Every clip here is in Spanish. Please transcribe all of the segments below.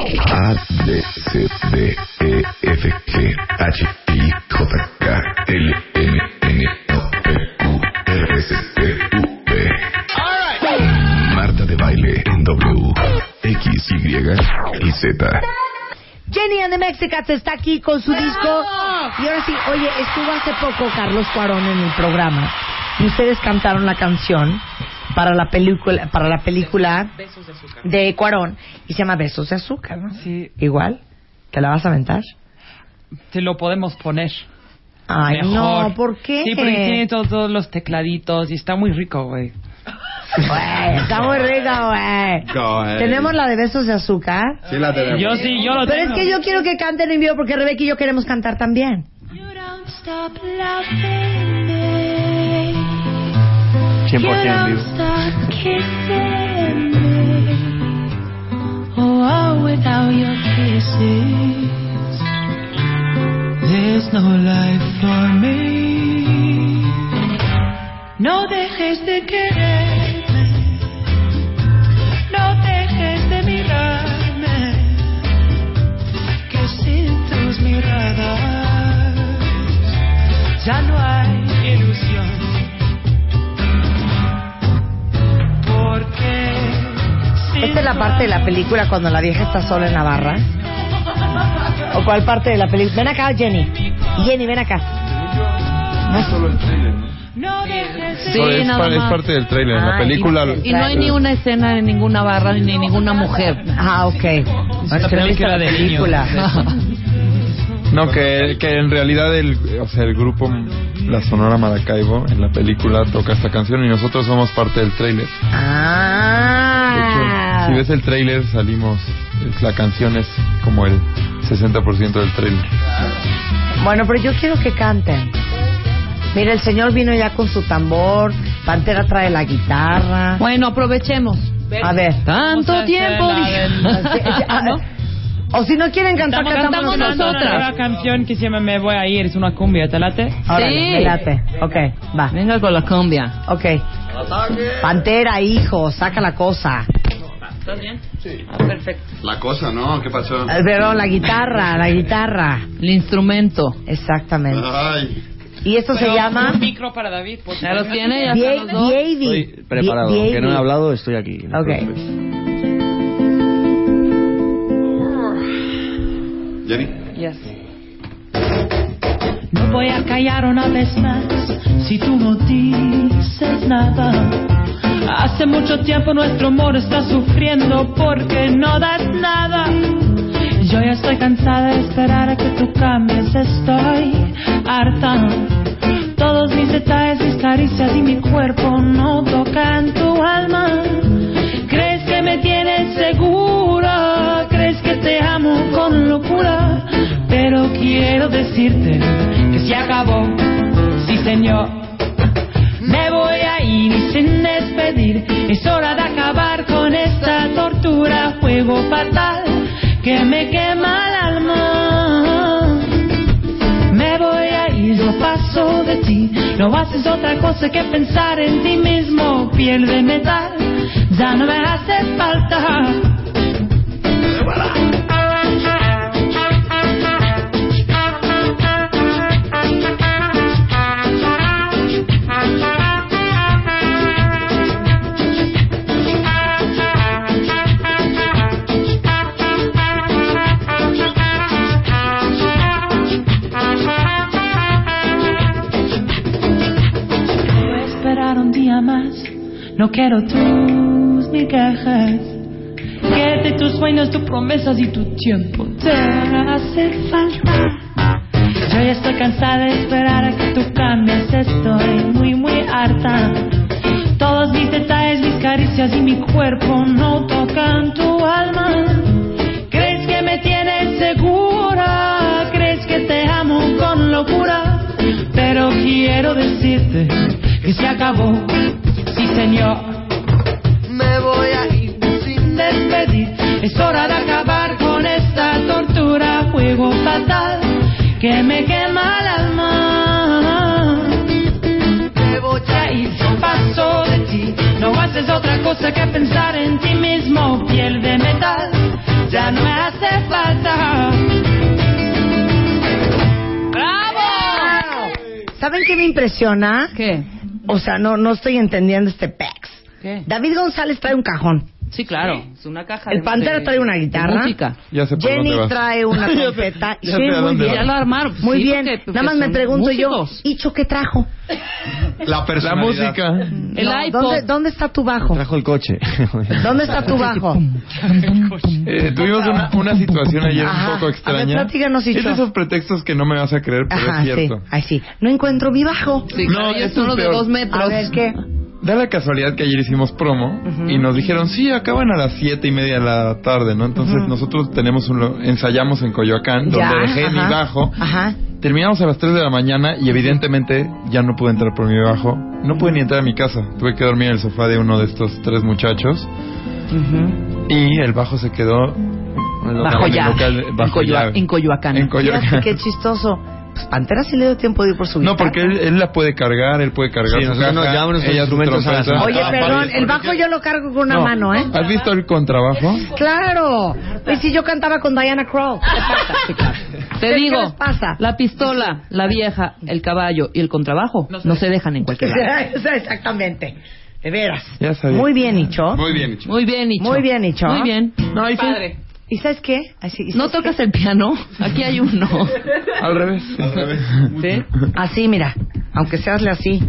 A, B, C, D, E, F, G, H, I, J, K, L, M, N, O, P, Q, R, S, T, U, V. Marta de baile en W, X, Y y Z. Jenny and the Mexicans está aquí con su disco. Y ahora sí, oye, estuvo hace poco Carlos Cuarón en el programa. Y ustedes cantaron la canción para la película, para la película de Cuarón. Y se llama Besos de Azúcar, ¿no? Sí, Igual. ¿Te la vas a aventar? te lo podemos poner. Ay, mejor. no, ¿por qué? Sí, porque tiene todos, todos los tecladitos y está muy rico, güey. Güey, está muy rica, güey. Ahead. Tenemos la de Besos de Azúcar. Sí la tenemos. Yo sí, yo lo Pero es tengo. que yo quiero que canten en vivo porque Rebeca y yo queremos cantar también. 100% en vivo. Oh, without your kisses, there's no life for me. No dejes de quererme, no dejes de mirarme, que sin tus miradas ya no hay ilusión. ¿Esta es la parte de la película cuando la vieja está sola en la barra? ¿O cuál parte de la película? Ven acá, Jenny. Jenny, ven acá. no dejes de Eso es, nada pa- es más. parte del trailer. Ah, la película. y- Y no hay ni una escena en ninguna barra ni ninguna mujer. Ah, ok. Es una que no la película de película. No, que, que en realidad el, o sea, el grupo La Sonora Maracaibo en la película toca esta canción y nosotros somos parte del trailer. De Ah. hecho, si ves el trailer salimos, la canción es como el 60% del trailer. Bueno, pero yo quiero que canten. Mira, el señor vino ya con su tambor. Pantera trae la guitarra. Bueno, aprovechemos. A ver. Vamos Tanto tiempo. del- Ah, ¿no? O si no quieren cantar, Estamos cantamos cantando una nosotras. nueva canción que se llama Me voy a ir, es una cumbia, ¿te late? Órale, Sí. me late. Ok, va. Venga con la cumbia. Ok. Pantera, hijo, saca la cosa. ¿Estás bien? Sí. Ah, perfecto. La cosa, ¿no? ¿Qué pasó? Perdón, la guitarra, la guitarra. El instrumento. Exactamente. Ay. Y esto se Pero llama Un micro para David, por ¿Ya los favor. tiene? ¿Ya están los dos? Estoy preparado. Aunque no he hablado, estoy aquí. no Ok. Jenny. Yes. No voy a callar una vez más si tú no dices nada. Hace mucho tiempo nuestro amor está sufriendo porque no das nada. Yo ya estoy cansada de esperar a que tú cambies, estoy harta. Todos mis detalles, mis caricias y mi cuerpo no tocan tu alma. ¿Crees que me tienes segura? ¿Crees que te amo con locura? Pero quiero decirte que se acabó, sí señor. Me voy a ir sin Es hora de acabar con esta tortura, juego fatal que me quema el alma. Me voy a ir, no paso de ti. No haces otra cosa que pensar en ti mismo. Piel de metal, ya no me hace falta. Quiero tus migajas, que de tus sueños, tus promesas y tu tiempo te hace falta. Yo ya estoy cansada de esperar a que tú cambies, estoy muy, muy harta. Todos mis detalles, mis caricias y mi cuerpo no tocan tu alma. ¿Crees que me tienes segura? ¿Crees que te amo con locura? Pero quiero decirte que se acabó Señor. Me voy a ir sin despedir. Es hora de acabar con esta tortura, juego fatal que me quema el alma. Me voy a ir, paso de ti. No haces otra cosa que pensar en ti mismo, piel de metal. Ya no me hace falta. ¡Bravo! ¿Saben qué me impresiona? ¿Qué? O sea, no, no estoy entendiendo este pex. ¿Qué? David González trae un cajón. Sí, claro. Es una caja El de- Pantera de- trae una guitarra. música. Ya sé por Jenny dónde vas. trae una Ya sé- trompeta. ya sé a muy dónde bien. Ya lo armaron. Muy Sí, bien. porque- porque Nada más me son pregunto músicos. yo, ¿Icho qué trajo? La La personalidad. música. El No, iPod. ¿dónde, ¿Dónde está tu bajo? Trajo el coche. ¿Dónde está tu bajo? Eh, tuvimos una, una situación ayer Ajá. un poco A ver, extraña. platícanos, es de esos pretextos que no me vas a creer, pero Ajá, es sí. cierto. Ay, sí. No encuentro mi bajo. Sí, No, claro, y es uno de peor. dos metros. A ver, ¿qué? Da la casualidad que ayer hicimos promo y nos dijeron, sí, acaban a las siete y media de la tarde, ¿no? Entonces nosotros tenemos un, ensayamos en Coyoacán, Ya, donde dejé mi bajo. Ajá. Terminamos a las 3 de la mañana y evidentemente ya no pude entrar por mi bajo. No pude ni entrar a mi casa. Tuve que dormir en el sofá de uno de estos tres muchachos. Y el bajo se quedó... Bajo en local- En bajo Coyoa- llave. en Coyoacán. En Fíjate Coyoacán. qué chistoso. Pantera sí le dio tiempo de ir por su No, guitarra. porque él, él la puede cargar, él puede cargar Sí, su nosotros nos caja, llevamos nuestros ella su trompeta. Oye, perdón, el bajo yo lo cargo con una No. mano, ¿eh? ¿Has visto el contrabajo? Claro. Pues si yo cantaba con Diana Krall. ¿Qué pasa? Te ¿Qué digo, les pasa? la pistola, la vieja, el caballo y el contrabajo no se dejan en cualquier lado. Exactamente. De veras. Ya sabía. Muy bien, Icho. Muy bien, Icho. Muy bien, Nicho. Muy bien, Nicho. Muy bien. No. Padre. ¿Y sabes qué? Así, ¿y ¿No sabes tocas qué? el piano? Aquí hay uno. Al revés. ¿Sí? Así, mira. Aunque se hazle así.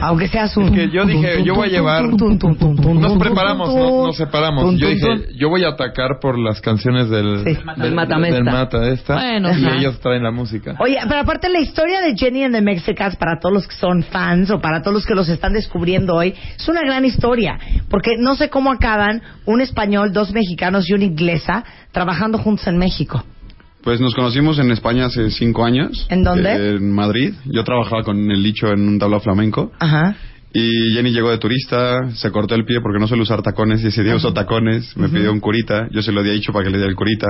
Aunque seas un... Es que yo dije, yo voy a llevar- Nos preparamos, no- nos separamos. Yo dije, yo voy a atacar por las canciones del, Sí. del, Del Matamesta. del Mata esta. Bueno, y ajá. ellos traen la música. Oye, pero aparte la historia de Jenny and the Mexicans para todos los que son fans o para todos los que los están descubriendo hoy es una gran historia porque no sé cómo acaban un español, dos mexicanos y una inglesa trabajando juntos en México. Pues nos conocimos en España hace cinco años. ¿En dónde? Eh, en Madrid. Yo trabajaba con el dicho en un tablao flamenco. Ajá. Y Jenny llegó de turista, se cortó el pie porque no suele usar tacones y ese día usó tacones, me pidió un curita, yo se lo había dicho para que le diera el curita.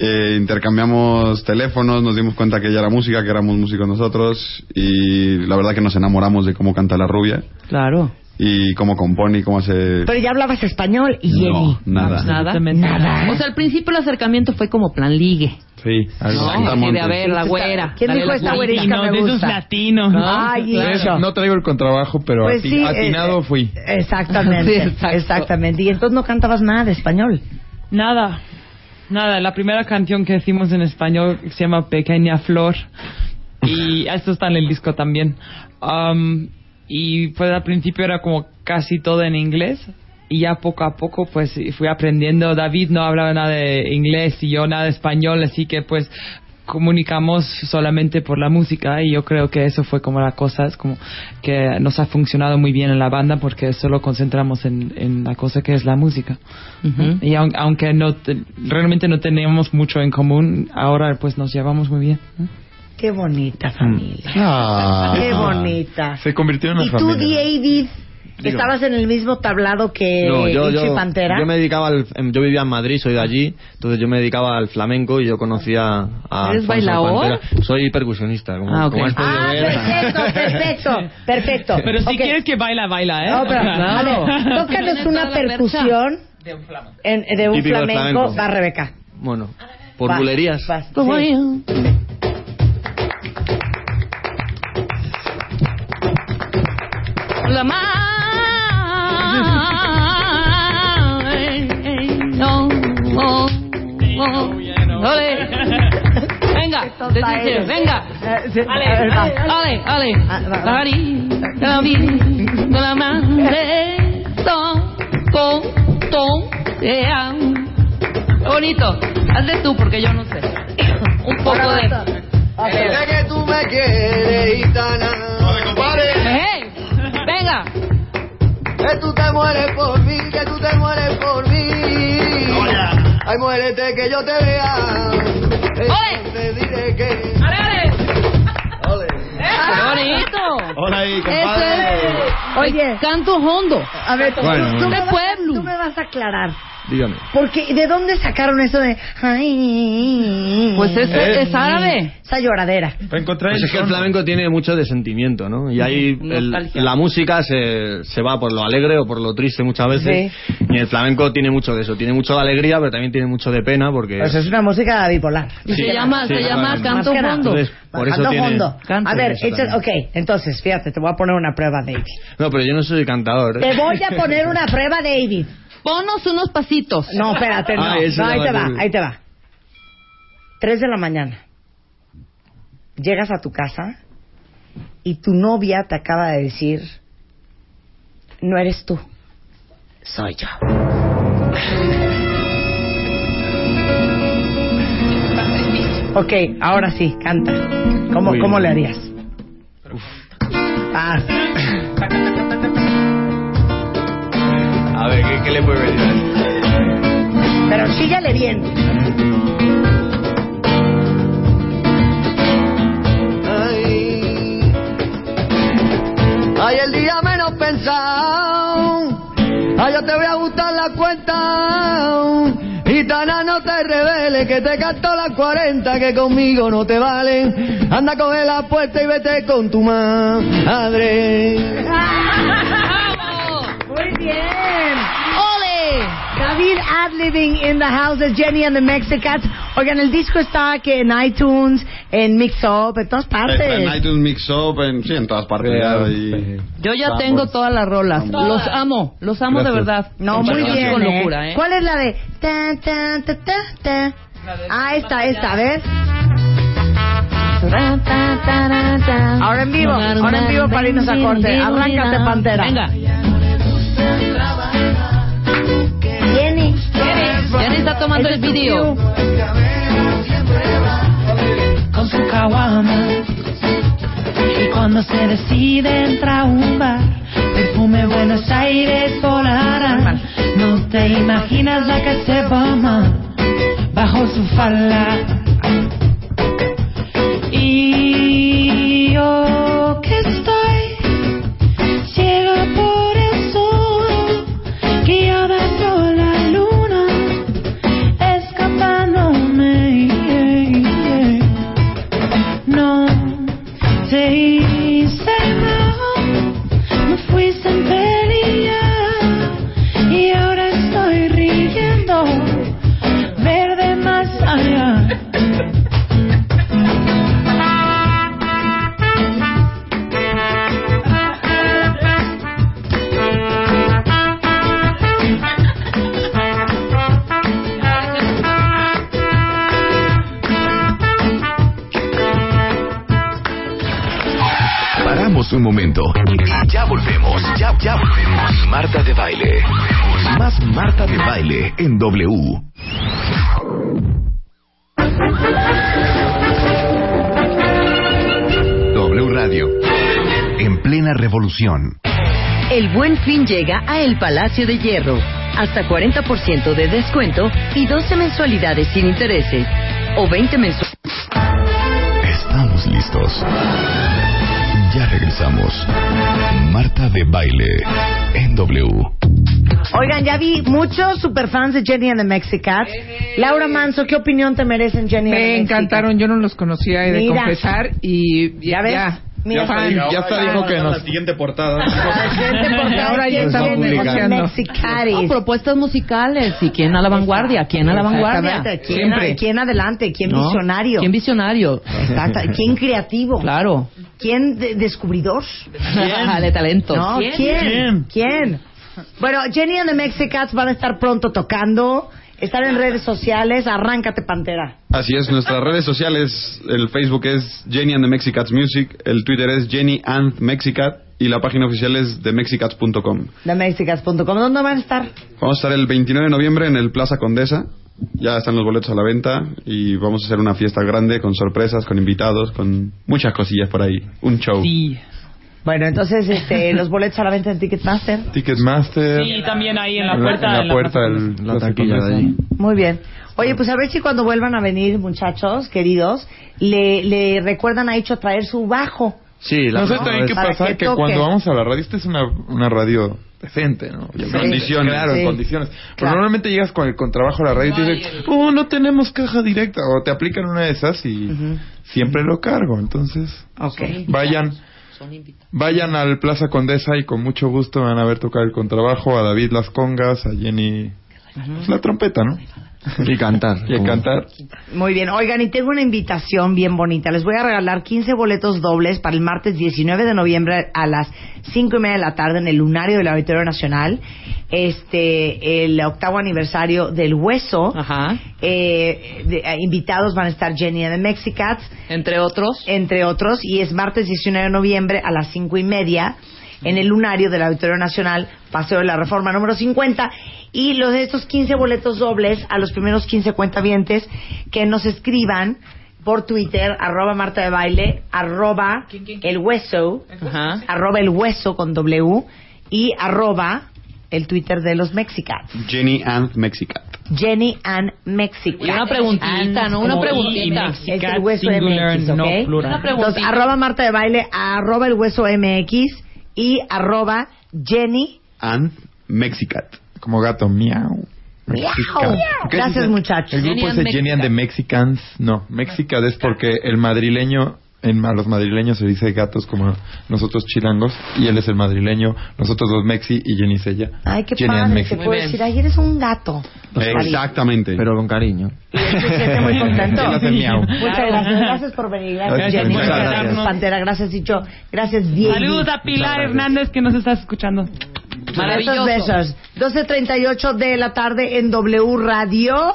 Eh, intercambiamos teléfonos, nos dimos cuenta que ella era música, que éramos músicos nosotros y la verdad que nos enamoramos de cómo canta la rubia Claro. Y cómo compone y cómo hace... Pero ya hablabas español y Jenny. No, nada. Nada. Nada. O sea, al principio el acercamiento fue como plan ligue. Sí, ¿No? de, a ver, la güera. ¿Quién dijo esta güerita. güerita me de esos gusta? latinos. Ay, ¿Ves? Icho. No traigo el contrabajo, pero Pues ati- sí, atinado eh, fui. Exactamente. Sí. Exactamente. Y entonces no cantabas nada de español. Nada. Nada. La primera canción que hicimos en español se llama Pequeña Flor. Y esto está en el disco también. Um, y pues al principio era como casi todo en inglés. Y ya poco a poco pues fui aprendiendo. David no hablaba nada de inglés y yo nada de español. Así que pues comunicamos solamente por la música y yo creo que eso fue como la cosa, es como que nos ha funcionado muy bien en la banda porque solo concentramos en, en la cosa que es la música. Ujú. Y aun- aunque no te- realmente no tenemos mucho en común, ahora pues nos llevamos muy bien. Qué bonita familia. Ah. Qué bonita. Se convirtió en una ¿Y tú, familia. David? ¿Estabas en el mismo tablado que No, yo, yo, Pantera? yo me dedicaba al, em, yo vivía en Madrid, soy de allí, entonces yo me dedicaba al flamenco y yo conocía a ¿Eres? Pantera. Soy percusionista, como, Ah, ok. como has podido Ah, ver. perfecto, perfecto, perfecto. Pero si Ok. quieres que baila, baila, ¿eh? No, pero, a ver, tócanos una toda la percusión en- de un flamenco. flamenco. Va, Rebeca. Bueno, por Vas, bulerías. vas, Como sí. Ole. Venga, eres. venga. Eh, sí, Ale, ale, ale. Ah, va, va. La mari, la vi, de la madre, ton, con, ton. Qué bonito. Hazle tú porque yo no sé. Un poco de. ok. que tú me quieres, gitana. Ay, muérete que yo te vea. ¡Ole! Te diré que. ¡Ale, ale! Ole. ¡Ole! bonito! Hola ahí, Eso compadre. es. Oye. Canto hondo. A ver, tú, Bueno, tú bueno. me De vas, pueblo. tú me vas a aclarar. Dígame. Porque, ¿de dónde sacaron eso de... ay, Pues es, es árabe. Esa lloradera. Pues el es que el flamenco tiene mucho de sentimiento, ¿no? Y ahí el- la música se, se va por lo alegre o por lo triste muchas veces. Y el flamenco tiene mucho de eso. Tiene mucho de alegría, pero también tiene mucho de pena porque... Pues es una música bipolar. Y Sí, se llama, sí, se llama canto. Entonces, por eso Canto tiene... hondo. Canto. A ver, echa- ok, entonces, fíjate, te voy a poner una prueba, David. No, pero yo no soy cantador. ¿eh? Te voy a poner una prueba, David. Ponos unos pasitos. No, espérate, no. Ah, eso No, ahí te va ahí te va. Tres de la mañana. Llegas a tu casa y tu novia te acaba de decir, no eres tú, soy yo. Ok, ahora sí, canta. ¿Cómo. ¿cómo le harías? Ah, A ver, ¿qué, qué le puede venir? a pero síguele bien. Ay, ay, el día menos pensado. Ay, yo te voy a gustar la cuenta. Gitana, no te reveles, que te canto las 40 que conmigo no te valen. Anda, coge la puerta y vete con tu madre. Bien. ¡Ole! David Adliving in the house de Jenny and the Mexicats. Oigan, el disco está que en iTunes, en Mix Up, en todas partes. Está en iTunes Mix Up, en, sí, en todas partes. y- Yo ya Vamos. tengo todas las rolas. Los amo, los amo de Gracias. verdad. No, muy bien. Con ¿eh? locura, ¿eh? ¿Cuál es la de ta, ta, ta, ta, ta? Ah, esta, esta, a ver. Ahora en vivo, ahora en vivo para irnos a corte. Arráncate, Pantera. Venga. Está tomando el video. con su caguama. Y cuando se decide entra a un bar, perfume Buenos Aires volará. No te imaginas la que se forma bajo su falda. Un momento. Ya volvemos, ya, ya volvemos. Marta de baile. Más Marta de baile en W. W Radio. En plena revolución. El buen fin llega a El Palacio de Hierro. Hasta 40% de descuento y 12 mensualidades sin intereses. O 20 mensualidades. Estamos listos. Ya regresamos. Marta de baile en W. Oigan, ya vi muchos superfans de Jenny and the Mexicats. Laura Manso, ¿qué opinión te merecen Jenny and the Me encantaron, yo no los conocía, he de Mira. confesar, y ¿Ya ves? ya. Mira. Ya hasta, ya hasta dijo que La nos... siguiente portada. Porque Ahora ya ¿quién estamos negociando. No, propuestas musicales. ¿Y quién a la vanguardia? ¿Quién a la vanguardia? ¿Quién, Siempre. quién adelante? ¿Quién ¿No? visionario? ¿Quién visionario? Exacto. ¿Quién creativo? Claro. ¿Quién de- descubridor? de talentos. No, ¿quién? ¿Quién? Bueno, Jenny and the Mexicats van a estar pronto tocando. Están en redes sociales. Arráncate, Pantera. Así es, nuestras redes sociales, el Facebook es Jenny and the Mexicats Music, el Twitter es Jenny and Mexicat y la página oficial es themexicats.com. TheMexicats.com. ¿Dónde van a estar? Vamos a estar el 29 de noviembre en el Plaza Condesa. Ya están los boletos a la venta y vamos a hacer una fiesta grande con sorpresas, con invitados, con muchas cosillas por ahí. Un show. Sí. Bueno, entonces este, los boletos a la venta en Ticketmaster. Ticketmaster. Sí, también ahí en la En la, puerta. en la en puerta plaza. del... La taquilla de ahí. Muy bien. Oye, pues a ver si cuando vuelvan a venir, muchachos, queridos, le, le recuerdan a Hecho traer su bajo. Sí, la no sé verdad también es- qué Para pasa, que que, cuando vamos a la radio, esta es una, una radio decente, ¿no? En condiciones. Claro, Sí. en condiciones. Pero normalmente llegas con el contrabajo a la radio y te dicen, oh, no tenemos caja directa. O te aplican una de esas y siempre lo cargo. Entonces, Ok. vayan. Vayan al Plaza Condesa y con mucho gusto van a ver tocar el contrabajo a David Las Congas, a Jenny pues, la trompeta, ¿no? Y cantar. Y cantar. Muy bien, oigan, y tengo una invitación bien bonita. Les voy a regalar 15 boletos dobles para el martes 19 de noviembre a las 5 y media de la tarde en el Lunario del Auditorio Nacional. Este, el octavo aniversario del Hueso. Ajá. Eh, de- eh, invitados van a estar Jenny the Mexicats, Entre otros. entre otros, y es martes 19 de noviembre a las 5 y media en el Lunario del Auditorio Nacional, Paseo de la Reforma número 50. Y los de estos 15 boletos dobles a los primeros 15 cuentavientes que nos escriban por Twitter, arroba Marta de Baile, arroba el hueso, Ajá. arroba el hueso con W y arroba el Twitter de los Mexicats. Jenny and Mexicat. Jenny and Mexicat. Y una preguntita, ¿no? Una preguntita. Es el hueso MX, no ¿ok? plural. Una preguntita. Entonces, arroba Marta de Baile, arroba el hueso MX y arroba Jenny. And Mexicat. Como gato, miau. Miau. Mexican. ¿Qué Gracias, muchachos. El grupo Jenny es Jenny and the Mexicans. No, Mexican es porque el madrileño, en, a los madrileños se dice gatos como nosotros chilangos, y él es el madrileño, nosotros los mexi y Jenny es ella. Ay, qué Jenny padre. Te puedo decir, ay, eres un gato. Exactamente. Pero con cariño. Y él se siente muy contento. Muchas gracias. Gracias por venir. Gracias, Gracias, Jenny. Gracias, gracias. Pantera. Gracias, Dicho. Gracias, Diego. Salud a Pilar Hernández que nos está escuchando. Maravilloso. Besos. 12.38 de la tarde en W Radio.